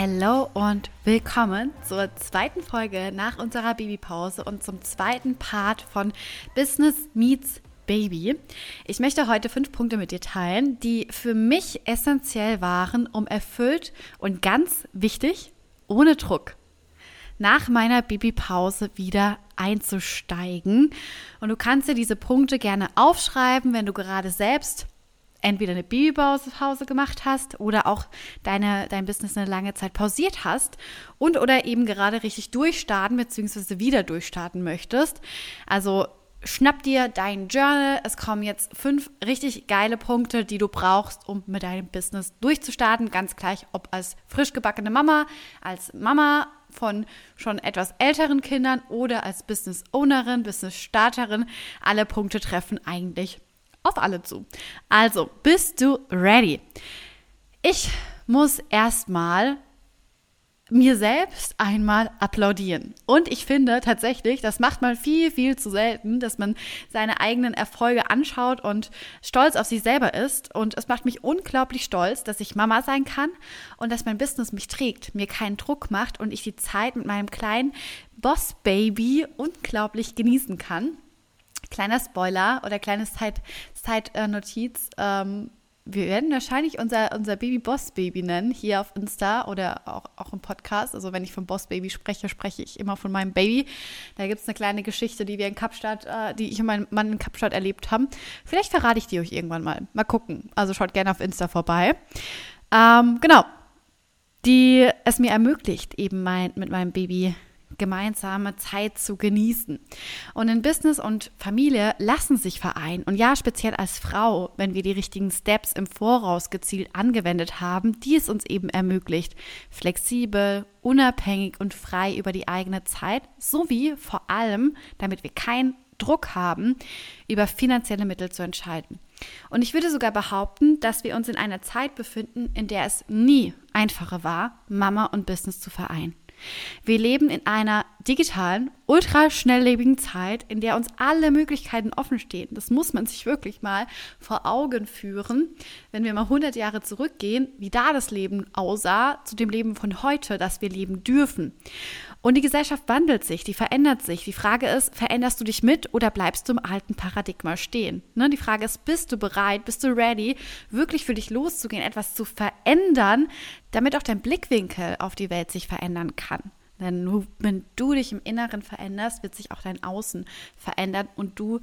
Hallo und willkommen zur zweiten Folge nach unserer Babypause und zum zweiten Part von Business Meets Baby. Ich möchte heute fünf Punkte mit dir teilen, die für mich essentiell waren, um erfüllt und ganz wichtig, ohne Druck nach meiner Babypause wieder einzusteigen. Und du kannst dir diese Punkte gerne aufschreiben, wenn du gerade selbst entweder eine Babypause gemacht hast oder auch deine, dein Business eine lange Zeit pausiert hast und oder eben gerade richtig durchstarten bzw. wieder durchstarten möchtest. Also schnapp dir dein Journal. Es kommen jetzt fünf richtig geile Punkte, die du brauchst, um mit deinem Business durchzustarten. Ganz gleich, ob als frisch gebackene Mama, als Mama von schon etwas älteren Kindern oder als Business Ownerin, Business Starterin. Alle Punkte treffen eigentlich auf alle zu. Also, bist du ready? Ich muss erstmal mir selbst einmal applaudieren. Und ich finde tatsächlich, das macht man viel, viel zu selten, dass man seine eigenen Erfolge anschaut und stolz auf sich selber ist. Und es macht mich unglaublich stolz, dass ich Mama sein kann und dass mein Business mich trägt, mir keinen Druck macht und ich die Zeit mit meinem kleinen Boss-Baby unglaublich genießen kann. Kleiner Spoiler oder kleines Zeitnotiz. ähm, wir werden wahrscheinlich unser, unser Baby Boss Baby nennen, hier auf Insta oder auch, auch im Podcast. Also wenn ich vom Boss Baby spreche, spreche ich immer von meinem Baby. Da gibt es eine kleine Geschichte, die wir in Kapstadt, äh, die ich und mein Mann in Kapstadt erlebt haben. Vielleicht verrate ich die euch irgendwann mal. Mal gucken. Also schaut gerne auf Insta vorbei. Ähm, genau. Die es mir ermöglicht, eben mein, mit meinem Baby gemeinsame Zeit zu genießen. Und in Business und Familie lassen sich vereinen. Und ja, speziell als Frau, wenn wir die richtigen Steps im Voraus gezielt angewendet haben, die es uns eben ermöglicht, flexibel, unabhängig und frei über die eigene Zeit, sowie vor allem, damit wir keinen Druck haben, über finanzielle Mittel zu entscheiden. Und ich würde sogar behaupten, dass wir uns in einer Zeit befinden, in der es nie einfacher war, Mama und Business zu vereinen. Wir leben in einer digitalen, ultra schnelllebigen Zeit, in der uns alle Möglichkeiten offen stehen. Das muss man sich wirklich mal vor Augen führen, wenn wir mal 100 Jahre zurückgehen, wie da das Leben aussah zu dem Leben von heute, das wir leben dürfen. Und die Gesellschaft wandelt sich, die verändert sich. Die Frage ist, veränderst du dich mit oder bleibst du im alten Paradigma stehen? Ne? Die Frage ist, bist du bereit, bist du ready, wirklich für dich loszugehen, etwas zu verändern, damit auch dein Blickwinkel auf die Welt sich verändern kann? Denn wenn du dich im Inneren veränderst, wird sich auch dein Außen verändern und du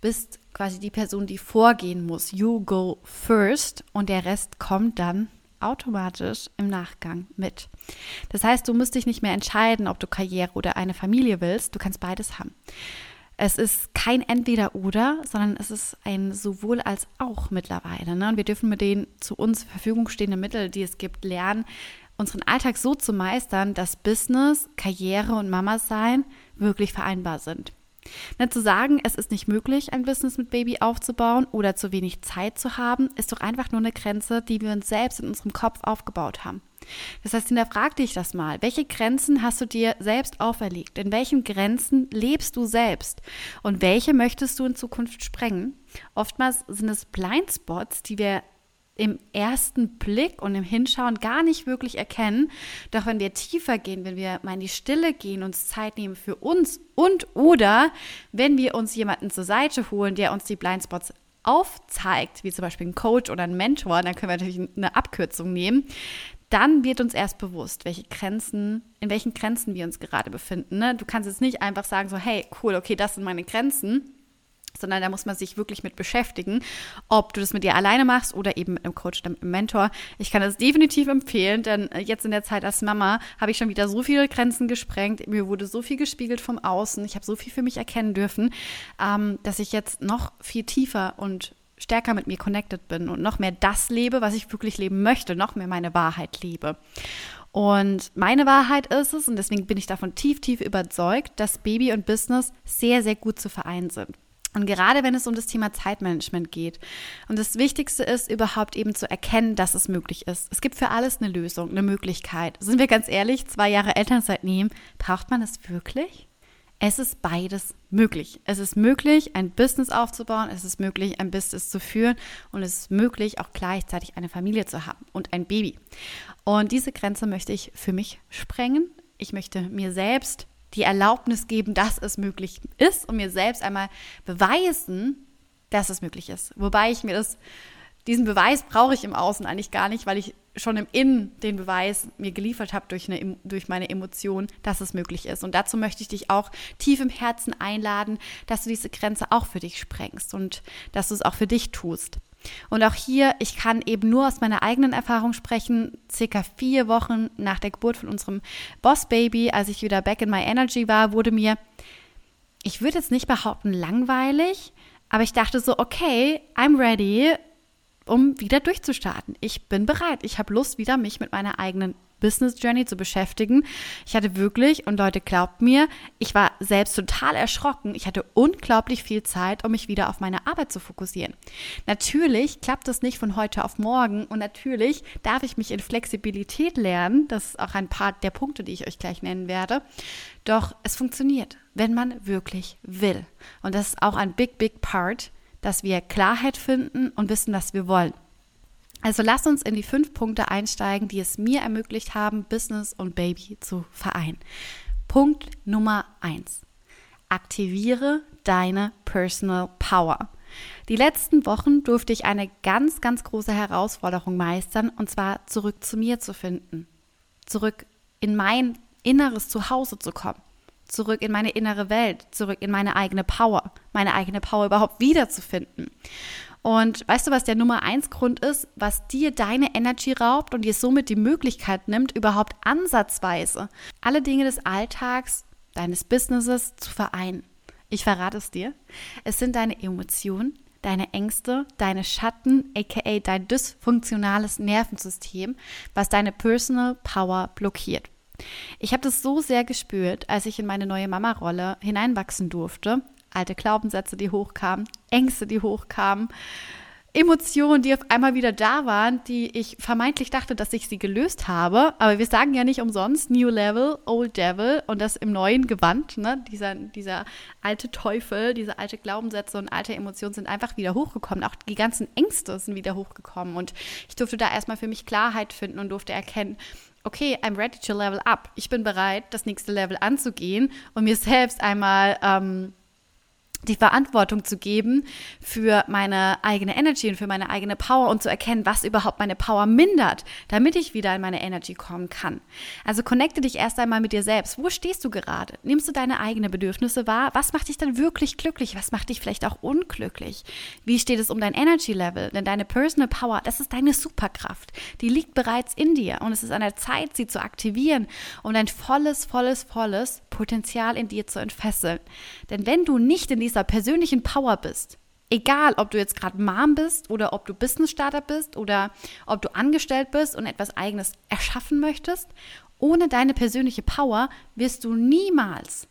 bist quasi die Person, die vorgehen muss. You go first und der Rest kommt dann automatisch im Nachgang mit. Das heißt, du musst dich nicht mehr entscheiden, ob du Karriere oder eine Familie willst. Du kannst beides haben. Es ist kein Entweder-Oder, sondern es ist ein sowohl als auch mittlerweile. Ne? Und wir dürfen mit den zu uns zur Verfügung stehenden Mitteln, die es gibt, lernen, unseren Alltag so zu meistern, dass Business, Karriere und Mama sein wirklich vereinbar sind. Na, zu sagen, es ist nicht möglich, ein Business mit Baby aufzubauen oder zu wenig Zeit zu haben, ist doch einfach nur eine Grenze, die wir uns selbst in unserem Kopf aufgebaut haben. Das heißt, hinterfrag dich das mal. Welche Grenzen hast du dir selbst auferlegt? In welchen Grenzen lebst du selbst? Und welche möchtest du in Zukunft sprengen? Oftmals sind es Blindspots, die wir im ersten Blick und im Hinschauen gar nicht wirklich erkennen. Doch wenn wir tiefer gehen, wenn wir mal in die Stille gehen, uns Zeit nehmen für uns und oder wenn wir uns jemanden zur Seite holen, der uns die Blindspots aufzeigt, wie zum Beispiel ein Coach oder ein Mentor, dann können wir natürlich eine Abkürzung nehmen, dann wird uns erst bewusst, welche Grenzen, in welchen Grenzen wir uns gerade befinden. Ne? Du kannst jetzt nicht einfach sagen so, hey, cool, okay, das sind meine Grenzen, sondern da muss man sich wirklich mit beschäftigen, ob du das mit dir alleine machst oder eben mit einem Coach einem Mentor. Ich kann das definitiv empfehlen, denn äh, jetzt in der Zeit als Mama habe ich schon wieder so viele Grenzen gesprengt. Mir wurde so viel gespiegelt vom Außen. Ich habe so viel für mich erkennen dürfen, ähm, dass ich jetzt noch viel tiefer und stärker mit mir connected bin und noch mehr das lebe, was ich wirklich leben möchte, noch mehr meine Wahrheit lebe. Und meine Wahrheit ist es, und deswegen bin ich davon tief, tief überzeugt, dass Baby und Business sehr, sehr gut zu vereinen sind. Und gerade wenn es um das Thema Zeitmanagement geht. Und das Wichtigste ist überhaupt eben zu erkennen, dass es möglich ist. Es gibt für alles eine Lösung, eine Möglichkeit. Sind wir ganz ehrlich, zwei Jahre Elternzeit nehmen, braucht man es wirklich? Es ist beides möglich. Es ist möglich, ein Business aufzubauen, es ist möglich, ein Business zu führen und es ist möglich, auch gleichzeitig eine Familie zu haben und ein Baby. Und diese Grenze möchte ich für mich sprengen. Ich möchte mir selbst die Erlaubnis geben, dass es möglich ist und mir selbst einmal beweisen, dass es möglich ist. Wobei ich mir das, diesen Beweis brauche ich im Außen eigentlich gar nicht, weil ich schon im Innen den Beweis mir geliefert habe durch, eine, durch meine Emotionen, dass es möglich ist. Und dazu möchte ich dich auch tief im Herzen einladen, dass du diese Grenze auch für dich sprengst und dass du es auch für dich tust. Und auch hier, ich kann eben nur aus meiner eigenen Erfahrung sprechen. Circa vier Wochen nach der Geburt von unserem Boss-Baby, als ich wieder back in my energy war, wurde mir, ich würde jetzt nicht behaupten, langweilig, aber ich dachte so, okay, I'm ready, um wieder durchzustarten. Ich bin bereit. Ich habe Lust, wieder mich mit meiner eigenen Business Journey zu beschäftigen. Ich hatte wirklich, und Leute, glaubt mir, ich war selbst total erschrocken. Ich hatte unglaublich viel Zeit, um mich wieder auf meine Arbeit zu fokussieren. Natürlich klappt das nicht von heute auf morgen und natürlich darf ich mich in Flexibilität lernen. Das ist auch ein paar der Punkte, die ich euch gleich nennen werde. Doch es funktioniert, wenn man wirklich will. Und das ist auch ein big, big part, dass wir Klarheit finden und wissen, was wir wollen. Also lass uns in die fünf Punkte einsteigen, die es mir ermöglicht haben, Business und Baby zu vereinen. Punkt Nummer eins. Aktiviere deine Personal Power. Die letzten Wochen durfte ich eine ganz, ganz große Herausforderung meistern, und zwar zurück zu mir zu finden. Zurück in mein inneres Zuhause zu kommen. Zurück in meine innere Welt, zurück in meine eigene Power, meine eigene Power überhaupt wiederzufinden. Und weißt du, was der Nummer eins Grund ist, was dir deine Energy raubt und dir somit die Möglichkeit nimmt, überhaupt ansatzweise alle Dinge des Alltags, deines Businesses zu vereinen? Ich verrate es dir. Es sind deine Emotionen, deine Ängste, deine Schatten, aka dein dysfunktionales Nervensystem, was deine Personal Power blockiert. Ich habe das so sehr gespürt, als ich in meine neue Mama-Rolle hineinwachsen durfte alte Glaubenssätze, die hochkamen, Ängste, die hochkamen, Emotionen, die auf einmal wieder da waren, die ich vermeintlich dachte, dass ich sie gelöst habe. Aber wir sagen ja nicht umsonst New Level, Old Devil und das im neuen Gewand. Ne? Dieser, dieser alte Teufel, diese alte Glaubenssätze und alte Emotionen sind einfach wieder hochgekommen. Auch die ganzen Ängste sind wieder hochgekommen. Und ich durfte da erstmal für mich Klarheit finden und durfte erkennen, okay, I'm ready to level up. Ich bin bereit, das nächste Level anzugehen und mir selbst einmal ähm, die Verantwortung zu geben für meine eigene Energy und für meine eigene Power und zu erkennen, was überhaupt meine Power mindert, damit ich wieder in meine Energy kommen kann. Also connecte dich erst einmal mit dir selbst. Wo stehst du gerade? Nimmst du deine eigenen Bedürfnisse wahr? Was macht dich dann wirklich glücklich? Was macht dich vielleicht auch unglücklich? Wie steht es um dein Energy Level? Denn deine Personal Power, das ist deine Superkraft. Die liegt bereits in dir und es ist an der Zeit, sie zu aktivieren, um dein volles, volles, volles Potenzial in dir zu entfesseln. Denn wenn du nicht in dieser persönlichen Power bist, egal ob du jetzt gerade Mom bist oder ob du Business Starter bist oder ob du angestellt bist und etwas eigenes erschaffen möchtest, ohne deine persönliche Power wirst du niemals,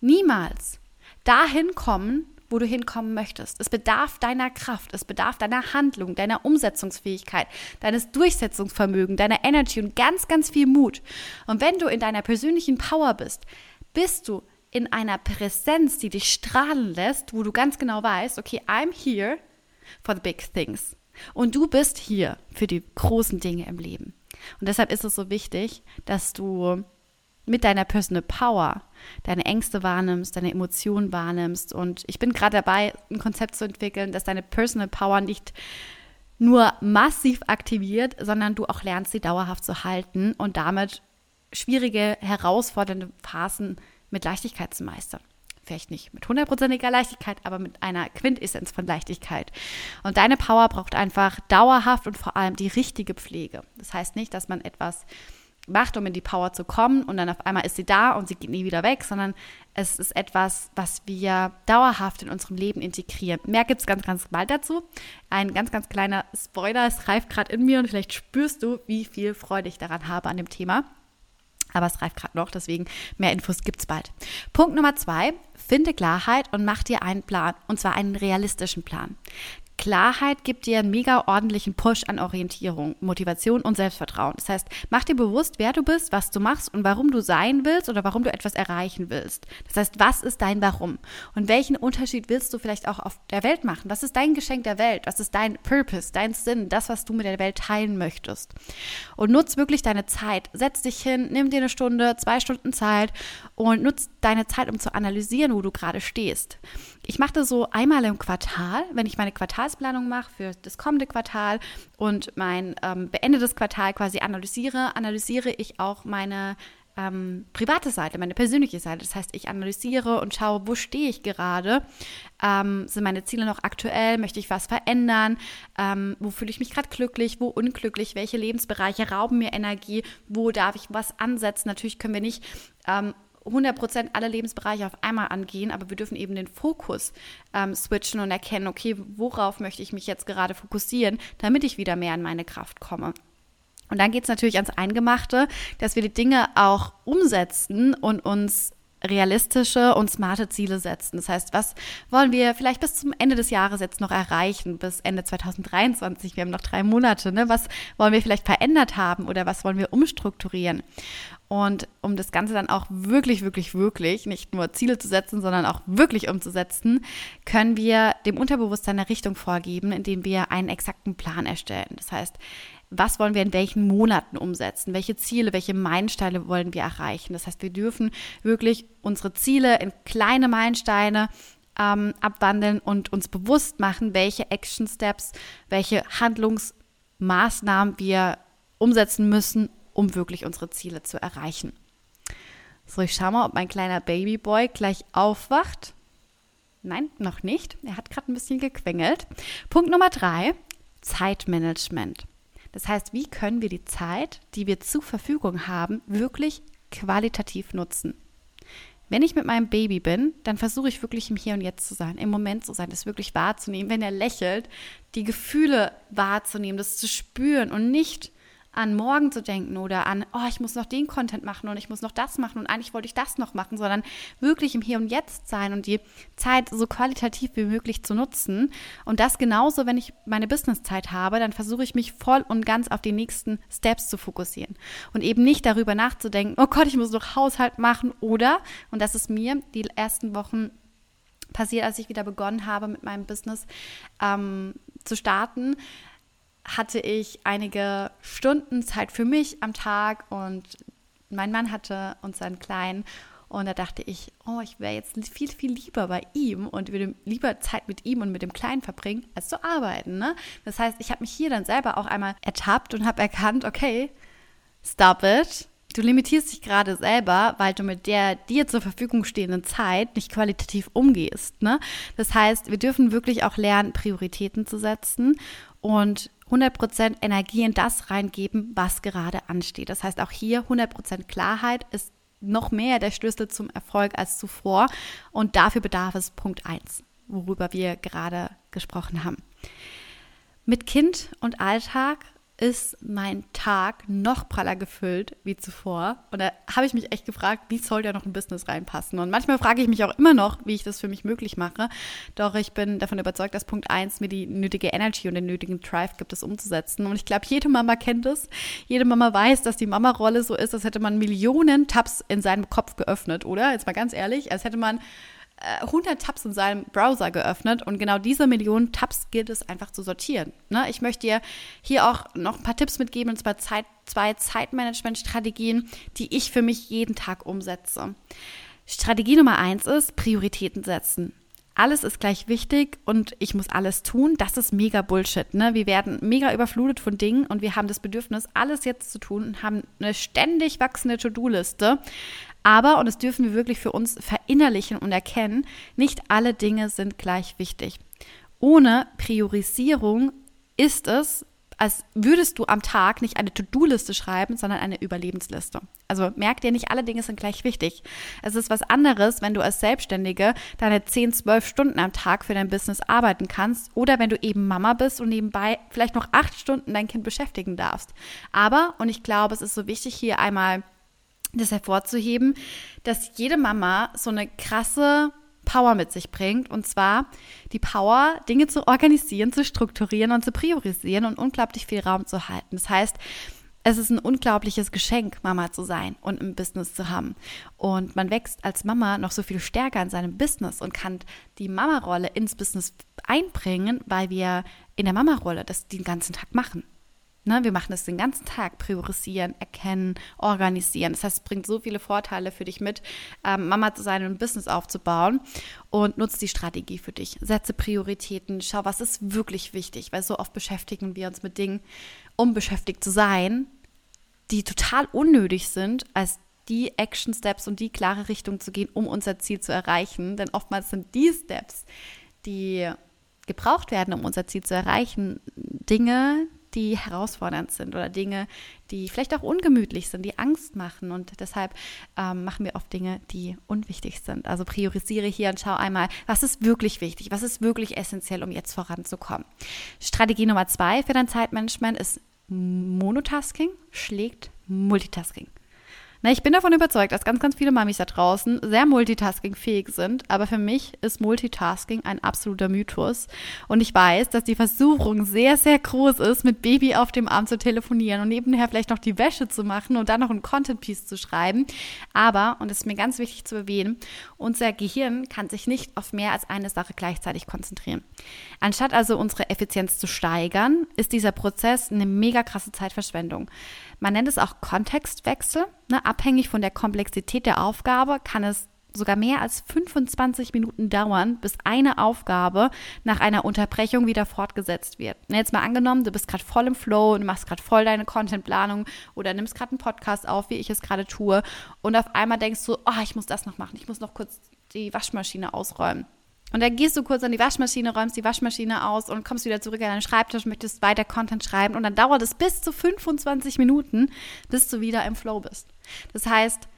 niemals dahin kommen, wo du hinkommen möchtest. Es bedarf deiner Kraft, es bedarf deiner Handlung, deiner Umsetzungsfähigkeit, deines Durchsetzungsvermögens, deiner Energy und ganz, ganz viel Mut. Und wenn du in deiner persönlichen Power bist, bist du in einer Präsenz, die dich strahlen lässt, wo du ganz genau weißt, okay, I'm here for the big things. Und du bist hier für die großen Dinge im Leben. Und deshalb ist es so wichtig, dass du mit deiner Personal Power deine Ängste wahrnimmst, deine Emotionen wahrnimmst. Und ich bin gerade dabei, ein Konzept zu entwickeln, dass deine Personal Power nicht nur massiv aktiviert, sondern du auch lernst, sie dauerhaft zu halten und damit schwierige, herausfordernde Phasen mit Leichtigkeit zu meistern. Vielleicht nicht mit hundertprozentiger Leichtigkeit, aber mit einer Quintessenz von Leichtigkeit. Und deine Power braucht einfach dauerhaft und vor allem die richtige Pflege. Das heißt nicht, dass man etwas macht, um in die Power zu kommen und dann auf einmal ist sie da und sie geht nie wieder weg, sondern es ist etwas, was wir dauerhaft in unserem Leben integrieren. Mehr gibt es ganz, ganz bald dazu. Ein ganz, ganz kleiner Spoiler, es reift gerade in mir und vielleicht spürst du, wie viel Freude ich daran habe an dem Thema. Aber es reift gerade noch, deswegen mehr Infos gibt es bald. Punkt Nummer zwei, finde Klarheit und mach dir einen Plan, und zwar einen realistischen Plan. Klarheit gibt dir einen mega ordentlichen Push an Orientierung, Motivation und Selbstvertrauen. Das heißt, mach dir bewusst, wer du bist, was du machst und warum du sein willst oder warum du etwas erreichen willst. Das heißt, was ist dein Warum? Und welchen Unterschied willst du vielleicht auch auf der Welt machen? Was ist dein Geschenk der Welt? Was ist dein Purpose, dein Sinn, das, was du mit der Welt teilen möchtest? Und nutz wirklich deine Zeit. Setz dich hin, nimm dir eine Stunde, zwei Stunden Zeit und nutz deine Zeit, um zu analysieren, wo du gerade stehst. Ich mache das so einmal im Quartal, wenn ich meine Quartalsplanung mache für das kommende Quartal und mein ähm, beendetes Quartal quasi analysiere, analysiere ich auch meine ähm, private Seite, meine persönliche Seite. Das heißt, ich analysiere und schaue, wo stehe ich gerade? Ähm, sind meine Ziele noch aktuell? Möchte ich was verändern? Ähm, wo fühle ich mich gerade glücklich? Wo unglücklich? Welche Lebensbereiche rauben mir Energie? Wo darf ich was ansetzen? Natürlich können wir nicht ähm, 100% alle Lebensbereiche auf einmal angehen, aber wir dürfen eben den Fokus ähm, switchen und erkennen, okay, worauf möchte ich mich jetzt gerade fokussieren, damit ich wieder mehr in meine Kraft komme. Und dann geht es natürlich ans Eingemachte, dass wir die Dinge auch umsetzen und uns realistische und smarte Ziele setzen. Das heißt, was wollen wir vielleicht bis zum Ende des Jahres jetzt noch erreichen, bis Ende 2023? Wir haben noch drei Monate. Ne? Was wollen wir vielleicht verändert haben oder was wollen wir umstrukturieren? Und um das Ganze dann auch wirklich, wirklich, wirklich nicht nur Ziele zu setzen, sondern auch wirklich umzusetzen, können wir dem Unterbewusstsein eine Richtung vorgeben, indem wir einen exakten Plan erstellen. Das heißt, was wollen wir in welchen Monaten umsetzen? Welche Ziele, welche Meilensteine wollen wir erreichen? Das heißt, wir dürfen wirklich unsere Ziele in kleine Meilensteine ähm, abwandeln und uns bewusst machen, welche Action Steps, welche Handlungsmaßnahmen wir umsetzen müssen, um wirklich unsere Ziele zu erreichen. So, ich schaue mal, ob mein kleiner Babyboy gleich aufwacht. Nein, noch nicht. Er hat gerade ein bisschen gequengelt. Punkt Nummer drei, Zeitmanagement. Das heißt, wie können wir die Zeit, die wir zur Verfügung haben, wirklich qualitativ nutzen? Wenn ich mit meinem Baby bin, dann versuche ich wirklich im Hier und Jetzt zu sein, im Moment zu sein, das wirklich wahrzunehmen. Wenn er lächelt, die Gefühle wahrzunehmen, das zu spüren und nicht an morgen zu denken oder an, oh, ich muss noch den Content machen und ich muss noch das machen und eigentlich wollte ich das noch machen, sondern wirklich im Hier und Jetzt sein und die Zeit so qualitativ wie möglich zu nutzen. Und das genauso, wenn ich meine Businesszeit habe, dann versuche ich mich voll und ganz auf die nächsten Steps zu fokussieren und eben nicht darüber nachzudenken, oh Gott, ich muss noch Haushalt machen oder, und das ist mir die ersten Wochen passiert, als ich wieder begonnen habe mit meinem Business ähm, zu starten, hatte ich einige Stunden Zeit für mich am Tag und mein Mann hatte unseren Kleinen und da dachte ich, oh, ich wäre jetzt viel, viel lieber bei ihm und würde lieber Zeit mit ihm und mit dem Kleinen verbringen, als zu arbeiten. Ne? Das heißt, ich habe mich hier dann selber auch einmal ertappt und habe erkannt, okay, stop it. Du limitierst dich gerade selber, weil du mit der dir zur Verfügung stehenden Zeit nicht qualitativ umgehst. Ne? Das heißt, wir dürfen wirklich auch lernen, Prioritäten zu setzen und 100% Energie in das reingeben, was gerade ansteht. Das heißt, auch hier 100% Klarheit ist noch mehr der Schlüssel zum Erfolg als zuvor. Und dafür bedarf es Punkt 1, worüber wir gerade gesprochen haben. Mit Kind und Alltag ist mein Tag noch praller gefüllt wie zuvor. Und da habe ich mich echt gefragt, wie soll da noch ein Business reinpassen? Und manchmal frage ich mich auch immer noch, wie ich das für mich möglich mache. Doch ich bin davon überzeugt, dass Punkt 1 mir die nötige Energy und den nötigen Drive gibt, es umzusetzen. Und ich glaube, jede Mama kennt es. Jede Mama weiß, dass die Mama-Rolle so ist, als hätte man Millionen Tabs in seinem Kopf geöffnet, oder? Jetzt mal ganz ehrlich, als hätte man 100 äh, Tabs in seinem Browser geöffnet und genau diese Millionen Tabs gilt es einfach zu sortieren. Ne? Ich möchte dir hier auch noch ein paar Tipps mitgeben, und zwar Zeit, zwei Zeitmanagement-Strategien, die ich für mich jeden Tag umsetze. Strategie Nummer eins ist Prioritäten setzen. Alles ist gleich wichtig und ich muss alles tun. Das ist mega Bullshit. Ne? Wir werden mega überflutet von Dingen und wir haben das Bedürfnis, alles jetzt zu tun und haben eine ständig wachsende To-Do-Liste. Aber, und das dürfen wir wirklich für uns verinnerlichen und erkennen, nicht alle Dinge sind gleich wichtig. Ohne Priorisierung ist es als würdest du am Tag nicht eine To-Do-Liste schreiben, sondern eine Überlebensliste. Also merk dir, nicht alle Dinge sind gleich wichtig. Es ist was anderes, wenn du als Selbstständige deine 10, 12 Stunden am Tag für dein Business arbeiten kannst oder wenn du eben Mama bist und nebenbei vielleicht noch acht Stunden dein Kind beschäftigen darfst. Aber, und ich glaube, es ist so wichtig, hier einmal das hervorzuheben, dass jede Mama so eine krasse Power mit sich bringt. Und zwar die Power, Dinge zu organisieren, zu strukturieren und zu priorisieren und unglaublich viel Raum zu halten. Das heißt, es ist ein unglaubliches Geschenk, Mama zu sein und ein Business zu haben. Und man wächst als Mama noch so viel stärker in seinem Business und kann die Mama-Rolle ins Business einbringen, weil wir in der Mama-Rolle das den ganzen Tag machen. Ne, wir machen es den ganzen Tag, priorisieren, erkennen, organisieren. Das heißt, es bringt so viele Vorteile für dich mit, ähm, Mama zu sein und ein Business aufzubauen und nutzt die Strategie für dich. Setze Prioritäten, schau, was ist wirklich wichtig, weil so oft beschäftigen wir uns mit Dingen, um beschäftigt zu sein, die total unnötig sind, als die Action Steps und die klare Richtung zu gehen, um unser Ziel zu erreichen. Denn oftmals sind die Steps, die gebraucht werden, um unser Ziel zu erreichen, Dinge, die herausfordernd sind oder Dinge, die vielleicht auch ungemütlich sind, die Angst machen. Und deshalb ähm, machen wir oft Dinge, die unwichtig sind. Also priorisiere hier und schau einmal, was ist wirklich wichtig, was ist wirklich essentiell, um jetzt voranzukommen. Strategie Nummer zwei für dein Zeitmanagement ist Monotasking schlägt Multitasking. Na, ich bin davon überzeugt, dass ganz, ganz viele Mamis da draußen sehr multitaskingfähig sind, aber für mich ist Multitasking ein absoluter Mythos. Und ich weiß, dass die Versuchung sehr, sehr groß ist, mit Baby auf dem Arm zu telefonieren und nebenher vielleicht noch die Wäsche zu machen und dann noch ein Content-Piece zu schreiben. Aber, und das ist mir ganz wichtig zu erwähnen, unser Gehirn kann sich nicht auf mehr als eine Sache gleichzeitig konzentrieren. Anstatt also unsere Effizienz zu steigern, ist dieser Prozess eine mega krasse Zeitverschwendung. Man nennt es auch Kontextwechsel. Ne? Abhängig von der Komplexität der Aufgabe kann es sogar mehr als 25 Minuten dauern, bis eine Aufgabe nach einer Unterbrechung wieder fortgesetzt wird. Jetzt mal angenommen, du bist gerade voll im Flow und machst gerade voll deine Contentplanung oder nimmst gerade einen Podcast auf, wie ich es gerade tue, und auf einmal denkst du, oh, ich muss das noch machen, ich muss noch kurz die Waschmaschine ausräumen. Und dann gehst du kurz an die Waschmaschine, räumst die Waschmaschine aus und kommst wieder zurück an deinen Schreibtisch, möchtest weiter Content schreiben und dann dauert es bis zu 25 Minuten, bis du wieder im Flow bist. Das heißt,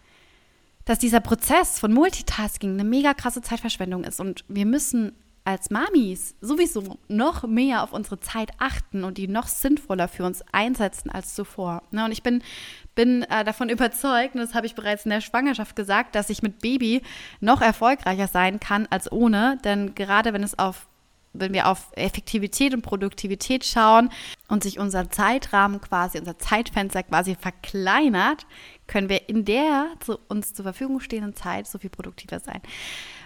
dass dieser Prozess von Multitasking eine mega krasse Zeitverschwendung ist und wir müssen als Mamis sowieso noch mehr auf unsere Zeit achten und die noch sinnvoller für uns einsetzen als zuvor. Ne, und ich bin, bin äh, davon überzeugt, und das habe ich bereits in der Schwangerschaft gesagt, dass ich mit Baby noch erfolgreicher sein kann als ohne. Denn gerade wenn es auf wenn wir auf Effektivität und Produktivität schauen und sich unser Zeitrahmen quasi, unser Zeitfenster quasi verkleinert, können wir in der zu uns zur Verfügung stehenden Zeit so viel produktiver sein.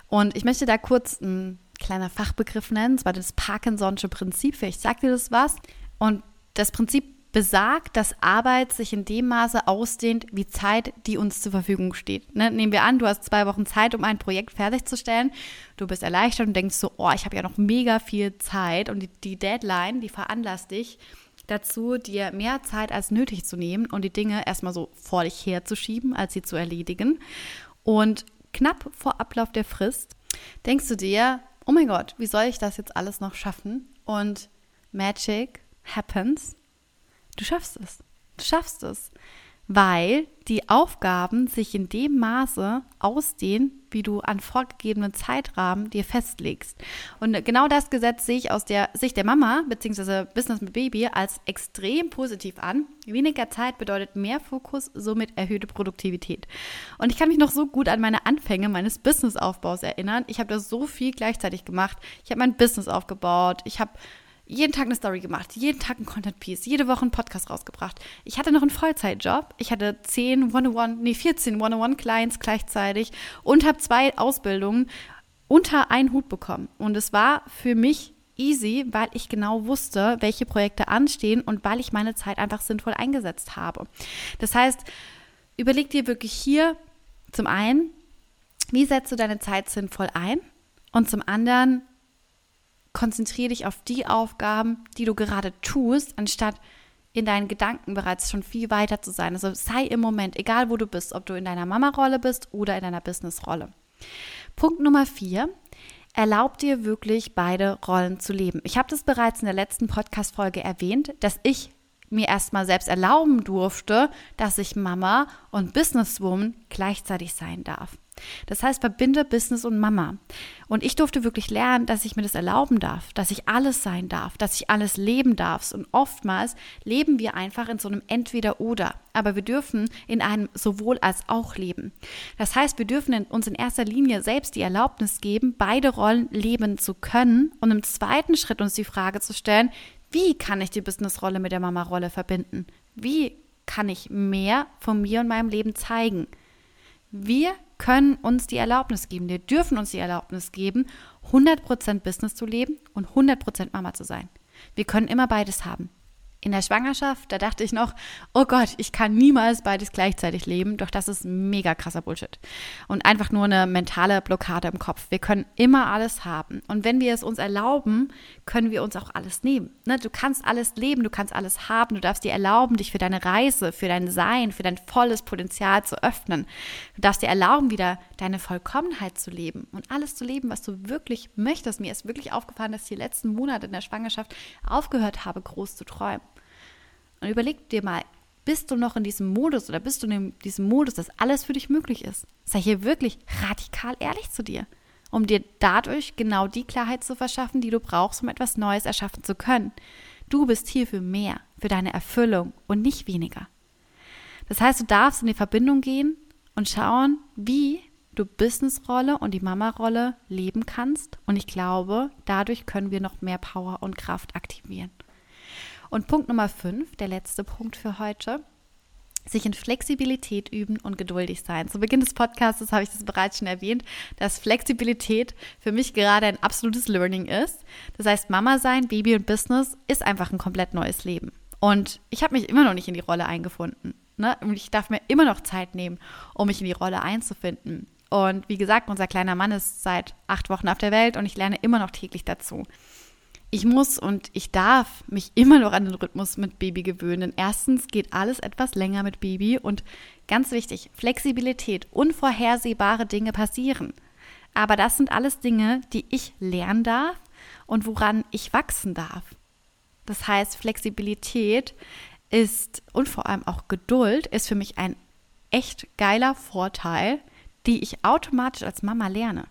Und ich möchte da kurz ein kleiner Fachbegriff nennen, zwar das Parkinson'sche Prinzip. Vielleicht sagt ihr das was. Und das Prinzip besagt, dass Arbeit sich in dem Maße ausdehnt, wie Zeit, die uns zur Verfügung steht. Ne? Nehmen wir an, du hast zwei Wochen Zeit, um ein Projekt fertigzustellen. Du bist erleichtert und denkst so, oh, ich habe ja noch mega viel Zeit. Und die, die Deadline, die veranlasst dich dazu, dir mehr Zeit als nötig zu nehmen und die Dinge erstmal so vor dich herzuschieben, als sie zu erledigen. Und knapp vor Ablauf der Frist denkst du dir, oh mein Gott, wie soll ich das jetzt alles noch schaffen? Und Magic happens. Du schaffst es. Du schaffst es weil die Aufgaben sich in dem Maße ausdehnen, wie du an vorgegebenen Zeitrahmen dir festlegst. Und genau das Gesetz sehe ich aus der Sicht der Mama bzw. Business mit Baby als extrem positiv an. Weniger Zeit bedeutet mehr Fokus, somit erhöhte Produktivität. Und ich kann mich noch so gut an meine Anfänge meines Businessaufbaus erinnern. Ich habe da so viel gleichzeitig gemacht. Ich habe mein Business aufgebaut. Ich habe jeden Tag eine Story gemacht, jeden Tag ein Content Piece, jede Woche einen Podcast rausgebracht. Ich hatte noch einen Vollzeitjob. Ich hatte 10 101, nee, 14 101 Clients gleichzeitig und habe zwei Ausbildungen unter einen Hut bekommen. Und es war für mich easy, weil ich genau wusste, welche Projekte anstehen und weil ich meine Zeit einfach sinnvoll eingesetzt habe. Das heißt, überleg dir wirklich hier zum einen, wie setzt du deine Zeit sinnvoll ein? Und zum anderen, konzentriere dich auf die Aufgaben, die du gerade tust, anstatt in deinen Gedanken bereits schon viel weiter zu sein. Also sei im Moment, egal wo du bist, ob du in deiner Mama-Rolle bist oder in deiner Business-Rolle. Punkt Nummer vier. Erlaub dir wirklich beide Rollen zu leben. Ich habe das bereits in der letzten Podcast-Folge erwähnt, dass ich mir erstmal selbst erlauben durfte, dass ich Mama und Businesswoman gleichzeitig sein darf. Das heißt, verbinde Business und Mama. Und ich durfte wirklich lernen, dass ich mir das erlauben darf, dass ich alles sein darf, dass ich alles leben darf. Und oftmals leben wir einfach in so einem Entweder-Oder. Aber wir dürfen in einem sowohl als auch leben. Das heißt, wir dürfen uns in erster Linie selbst die Erlaubnis geben, beide Rollen leben zu können und im zweiten Schritt uns die Frage zu stellen, wie kann ich die Businessrolle mit der Mama-Rolle verbinden? Wie kann ich mehr von mir und meinem Leben zeigen? Wir können uns die Erlaubnis geben, wir dürfen uns die Erlaubnis geben, 100% Business zu leben und 100% Mama zu sein. Wir können immer beides haben in der Schwangerschaft, da dachte ich noch, oh Gott, ich kann niemals beides gleichzeitig leben. Doch das ist mega krasser Bullshit. Und einfach nur eine mentale Blockade im Kopf. Wir können immer alles haben. Und wenn wir es uns erlauben, können wir uns auch alles nehmen. Ne? Du kannst alles leben, du kannst alles haben. Du darfst dir erlauben, dich für deine Reise, für dein Sein, für dein volles Potenzial zu öffnen. Du darfst dir erlauben, wieder deine Vollkommenheit zu leben und alles zu leben, was du wirklich möchtest. Mir ist wirklich aufgefallen, dass ich die letzten Monate in der Schwangerschaft aufgehört habe, groß zu träumen. Und überleg dir mal, bist du noch in diesem Modus oder bist du in diesem Modus, dass alles für dich möglich ist? Sei hier wirklich radikal ehrlich zu dir, um dir dadurch genau die Klarheit zu verschaffen, die du brauchst, um etwas Neues erschaffen zu können. Du bist hier für mehr, für deine Erfüllung und nicht weniger. Das heißt, du darfst in die Verbindung gehen und schauen, wie du Businessrolle und die Mama-Rolle leben kannst. Und ich glaube, dadurch können wir noch mehr Power und Kraft aktivieren. Und Punkt Nummer fünf, der letzte Punkt für heute, sich in Flexibilität üben und geduldig sein. Zu Beginn des Podcasts habe ich das bereits schon erwähnt, dass Flexibilität für mich gerade ein absolutes Learning ist. Das heißt, Mama sein, Baby und Business ist einfach ein komplett neues Leben. Und ich habe mich immer noch nicht in die Rolle eingefunden. Ne? Und ich darf mir immer noch Zeit nehmen, um mich in die Rolle einzufinden. Und wie gesagt, unser kleiner Mann ist seit acht Wochen auf der Welt und ich lerne immer noch täglich dazu ich muss und ich darf mich immer noch an den Rhythmus mit Baby gewöhnen. Erstens geht alles etwas länger mit Baby und ganz wichtig, Flexibilität, unvorhersehbare Dinge passieren. Aber das sind alles Dinge, die ich lernen darf und woran ich wachsen darf. Das heißt, Flexibilität ist und vor allem auch Geduld ist für mich ein echt geiler Vorteil, die ich automatisch als Mama lerne.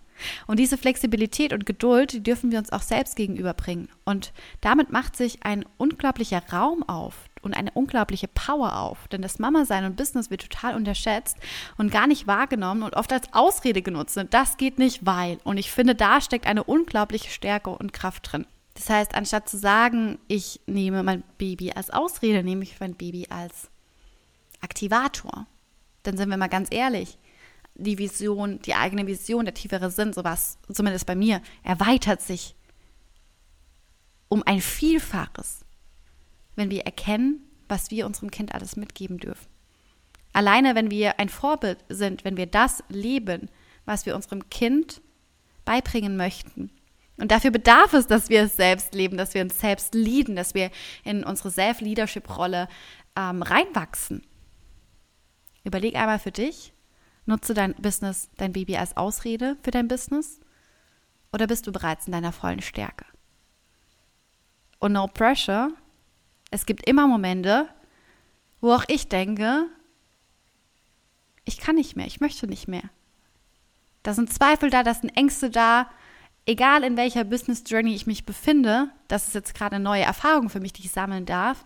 Und diese Flexibilität und Geduld, die dürfen wir uns auch selbst gegenüberbringen. Und damit macht sich ein unglaublicher Raum auf und eine unglaubliche Power auf. Denn das Mama-Sein und Business wird total unterschätzt und gar nicht wahrgenommen und oft als Ausrede genutzt. Und das geht nicht, weil. Und ich finde, da steckt eine unglaubliche Stärke und Kraft drin. Das heißt, anstatt zu sagen, ich nehme mein Baby als Ausrede, nehme ich mein Baby als Aktivator. Dann sind wir mal ganz ehrlich die Vision, die eigene Vision, der tiefere Sinn, sowas, zumindest bei mir, erweitert sich um ein Vielfaches, wenn wir erkennen, was wir unserem Kind alles mitgeben dürfen. Alleine, wenn wir ein Vorbild sind, wenn wir das leben, was wir unserem Kind beibringen möchten. Und dafür bedarf es, dass wir es selbst leben, dass wir uns selbst lieben, dass wir in unsere Self-Leadership-Rolle ähm, reinwachsen. Überleg einmal für dich, Nutze dein Business, dein Baby als Ausrede für dein Business? Oder bist du bereits in deiner vollen Stärke? Und no pressure. Es gibt immer Momente, wo auch ich denke, ich kann nicht mehr, ich möchte nicht mehr. Da sind Zweifel da, da sind Ängste da. Egal in welcher Business Journey ich mich befinde, das ist jetzt gerade eine neue Erfahrung für mich, die ich sammeln darf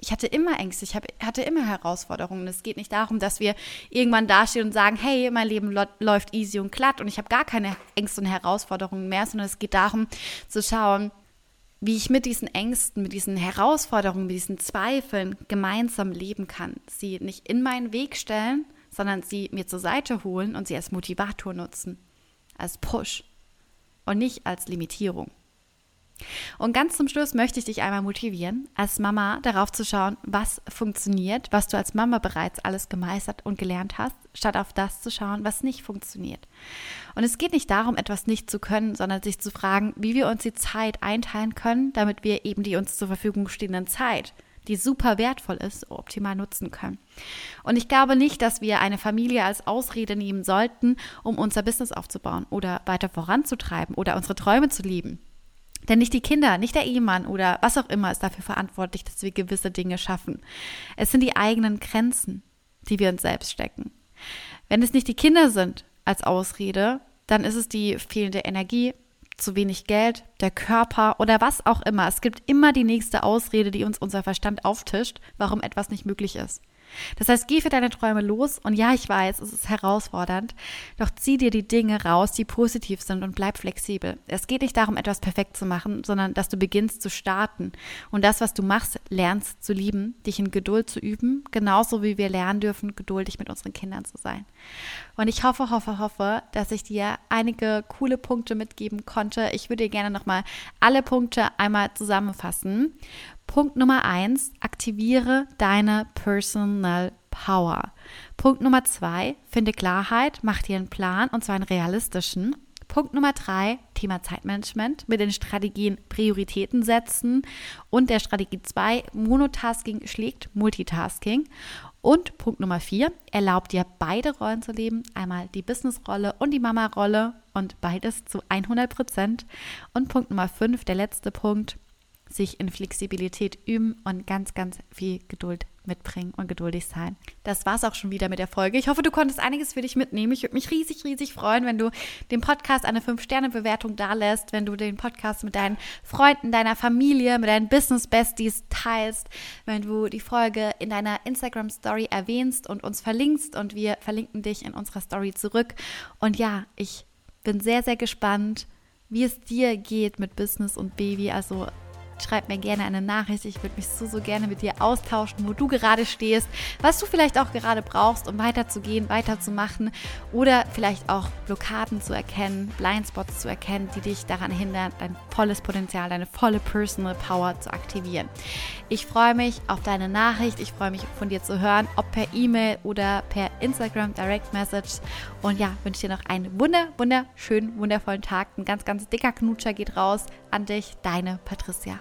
ich hatte immer Ängste, ich hatte immer Herausforderungen. Es geht nicht darum, dass wir irgendwann dastehen und sagen, hey, mein Leben läuft easy und glatt und ich habe gar keine Ängste und Herausforderungen mehr, sondern es geht darum zu schauen, wie ich mit diesen Ängsten, mit diesen Herausforderungen, mit diesen Zweifeln gemeinsam leben kann. Sie nicht in meinen Weg stellen, sondern sie mir zur Seite holen und sie als Motivator nutzen, als Push und nicht als Limitierung. Und ganz zum Schluss möchte ich dich einmal motivieren, als Mama darauf zu schauen, was funktioniert, was du als Mama bereits alles gemeistert und gelernt hast, statt auf das zu schauen, was nicht funktioniert. Und es geht nicht darum, etwas nicht zu können, sondern sich zu fragen, wie wir uns die Zeit einteilen können, damit wir eben die uns zur Verfügung stehenden Zeit, die super wertvoll ist, optimal nutzen können. Und ich glaube nicht, dass wir eine Familie als Ausrede nehmen sollten, um unser Business aufzubauen oder weiter voranzutreiben oder unsere Träume zu lieben. Denn nicht die Kinder, nicht der Ehemann oder was auch immer ist dafür verantwortlich, dass wir gewisse Dinge schaffen. Es sind die eigenen Grenzen, die wir uns selbst stecken. Wenn es nicht die Kinder sind als Ausrede, dann ist es die fehlende Energie, zu wenig Geld, der Körper oder was auch immer. Es gibt immer die nächste Ausrede, die uns unser Verstand auftischt, warum etwas nicht möglich ist. Das heißt, geh für deine Träume los und ja, ich weiß, es ist herausfordernd, doch zieh dir die Dinge raus, die positiv sind und bleib flexibel. Es geht nicht darum, etwas perfekt zu machen, sondern dass du beginnst zu starten und das, was du machst, lernst zu lieben, dich in Geduld zu üben, genauso wie wir lernen dürfen, geduldig mit unseren Kindern zu sein. Und ich hoffe, hoffe, hoffe, dass ich dir einige coole Punkte mitgeben konnte. Ich würde dir gerne nochmal alle Punkte einmal zusammenfassen. Punkt Nummer eins, aktiviere deine Personal Power. Punkt Nummer zwei, finde Klarheit, mach dir einen Plan und zwar einen realistischen. Punkt Nummer drei, Thema Zeitmanagement mit den Strategien Prioritäten setzen und der Strategie zwei, Monotasking schlägt Multitasking. Und Punkt Nummer vier, erlaubt dir beide Rollen zu leben, einmal die Business-Rolle und die Mama-Rolle und beides zu 100 Prozent. Und Punkt Nummer fünf, der letzte Punkt, sich in Flexibilität üben und ganz, ganz viel Geduld mitbringen und geduldig sein. Das war es auch schon wieder mit der Folge. Ich hoffe, du konntest einiges für dich mitnehmen. Ich würde mich riesig, riesig freuen, wenn du dem Podcast eine 5-Sterne-Bewertung dalässt, wenn du den Podcast mit deinen Freunden, deiner Familie, mit deinen Business-Besties teilst, wenn du die Folge in deiner Instagram-Story erwähnst und uns verlinkst und wir verlinken dich in unserer Story zurück. Und ja, ich bin sehr, sehr gespannt, wie es dir geht mit Business und Baby. Also schreib mir gerne eine Nachricht. Ich würde mich so, so gerne mit dir austauschen, wo du gerade stehst, was du vielleicht auch gerade brauchst, um weiterzugehen, weiterzumachen oder vielleicht auch Blockaden zu erkennen, Blindspots zu erkennen, die dich daran hindern, dein volles Potenzial, deine volle Personal Power zu aktivieren. Ich freue mich auf deine Nachricht. Ich freue mich von dir zu hören, ob per E-Mail oder per Instagram Direct Message. Und ja, wünsche dir noch einen wunder, wunderschönen, wundervollen Tag. Ein ganz, ganz dicker Knutscher geht raus an dich, deine Patricia.